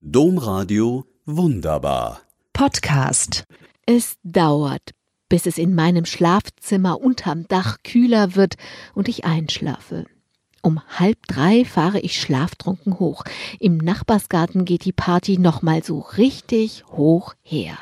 Domradio Wunderbar. Podcast. Es dauert, bis es in meinem Schlafzimmer unterm Dach kühler wird und ich einschlafe. Um halb drei fahre ich schlaftrunken hoch. Im Nachbarsgarten geht die Party nochmal so richtig hoch her.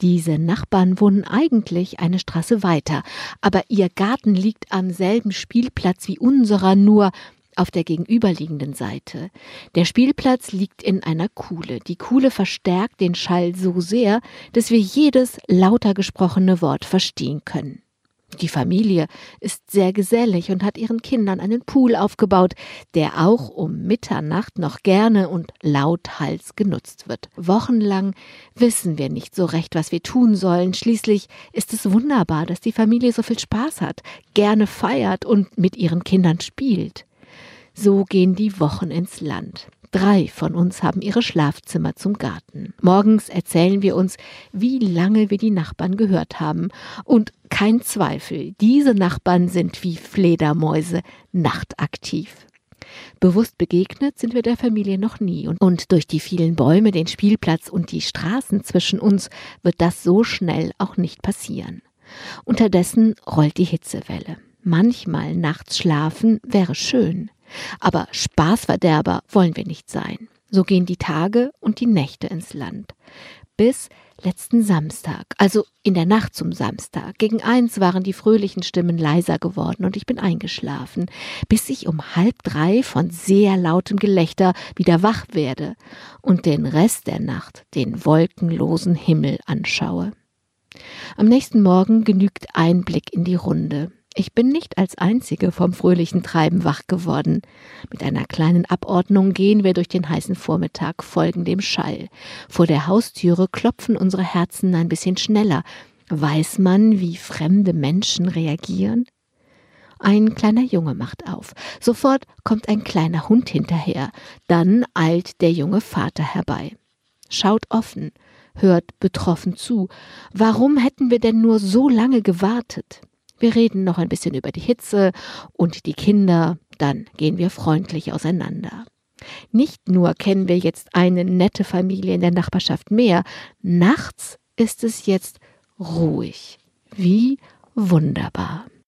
Diese Nachbarn wohnen eigentlich eine Straße weiter, aber ihr Garten liegt am selben Spielplatz wie unserer, nur auf der gegenüberliegenden Seite. Der Spielplatz liegt in einer Kuhle. Die Kuhle verstärkt den Schall so sehr, dass wir jedes lauter gesprochene Wort verstehen können. Die Familie ist sehr gesellig und hat ihren Kindern einen Pool aufgebaut, der auch um Mitternacht noch gerne und lauthals genutzt wird. Wochenlang wissen wir nicht so recht, was wir tun sollen. Schließlich ist es wunderbar, dass die Familie so viel Spaß hat, gerne feiert und mit ihren Kindern spielt. So gehen die Wochen ins Land. Drei von uns haben ihre Schlafzimmer zum Garten. Morgens erzählen wir uns, wie lange wir die Nachbarn gehört haben. Und kein Zweifel, diese Nachbarn sind wie Fledermäuse nachtaktiv. Bewusst begegnet sind wir der Familie noch nie und durch die vielen Bäume, den Spielplatz und die Straßen zwischen uns wird das so schnell auch nicht passieren. Unterdessen rollt die Hitzewelle. Manchmal nachts schlafen wäre schön. Aber Spaßverderber wollen wir nicht sein. So gehen die Tage und die Nächte ins Land. Bis letzten Samstag, also in der Nacht zum Samstag. Gegen eins waren die fröhlichen Stimmen leiser geworden und ich bin eingeschlafen, bis ich um halb drei von sehr lautem Gelächter wieder wach werde und den Rest der Nacht den wolkenlosen Himmel anschaue. Am nächsten Morgen genügt ein Blick in die Runde. Ich bin nicht als Einzige vom fröhlichen Treiben wach geworden. Mit einer kleinen Abordnung gehen wir durch den heißen Vormittag, folgen dem Schall. Vor der Haustüre klopfen unsere Herzen ein bisschen schneller. Weiß man, wie fremde Menschen reagieren? Ein kleiner Junge macht auf. Sofort kommt ein kleiner Hund hinterher. Dann eilt der junge Vater herbei. Schaut offen, hört betroffen zu. Warum hätten wir denn nur so lange gewartet? Wir reden noch ein bisschen über die Hitze und die Kinder, dann gehen wir freundlich auseinander. Nicht nur kennen wir jetzt eine nette Familie in der Nachbarschaft mehr, nachts ist es jetzt ruhig. Wie wunderbar.